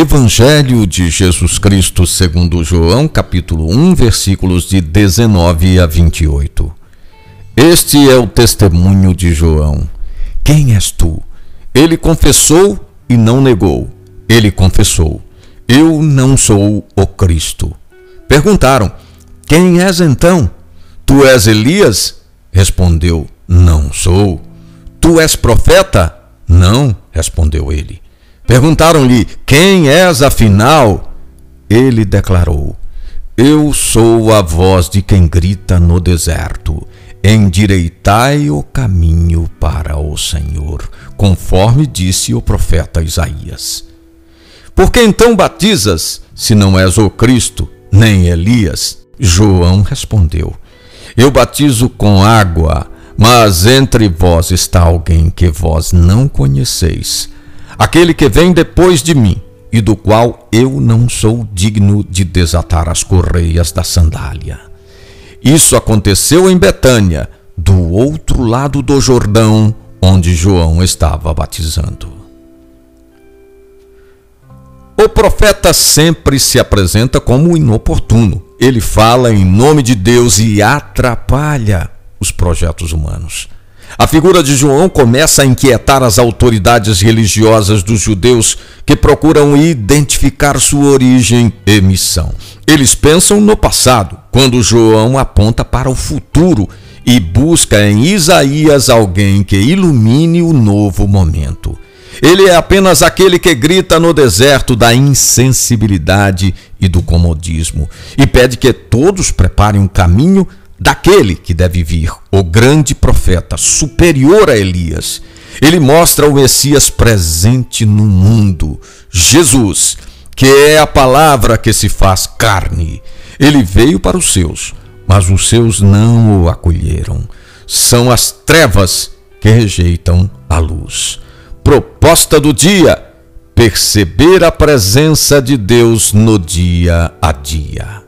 Evangelho de Jesus Cristo segundo João, capítulo 1, versículos de 19 a 28. Este é o testemunho de João. Quem és tu? Ele confessou e não negou. Ele confessou: Eu não sou o Cristo. Perguntaram: Quem és então? Tu és Elias? Respondeu: Não sou. Tu és profeta? Não, respondeu ele. Perguntaram-lhe: Quem és afinal? Ele declarou: Eu sou a voz de quem grita no deserto. Endireitai o caminho para o Senhor, conforme disse o profeta Isaías. Por que então batizas, se não és o Cristo, nem Elias? João respondeu: Eu batizo com água, mas entre vós está alguém que vós não conheceis aquele que vem depois de mim, e do qual eu não sou digno de desatar as correias da sandália. Isso aconteceu em Betânia, do outro lado do Jordão, onde João estava batizando. O profeta sempre se apresenta como inoportuno. Ele fala em nome de Deus e atrapalha os projetos humanos. A figura de João começa a inquietar as autoridades religiosas dos judeus que procuram identificar sua origem e missão. Eles pensam no passado, quando João aponta para o futuro e busca em Isaías alguém que ilumine o novo momento. Ele é apenas aquele que grita no deserto da insensibilidade e do comodismo e pede que todos preparem um caminho daquele que deve vir, o grande profeta, superior a Elias. Ele mostra o Messias presente no mundo, Jesus, que é a palavra que se faz carne. Ele veio para os seus, mas os seus não o acolheram. São as trevas que rejeitam a luz. Proposta do dia: perceber a presença de Deus no dia a dia.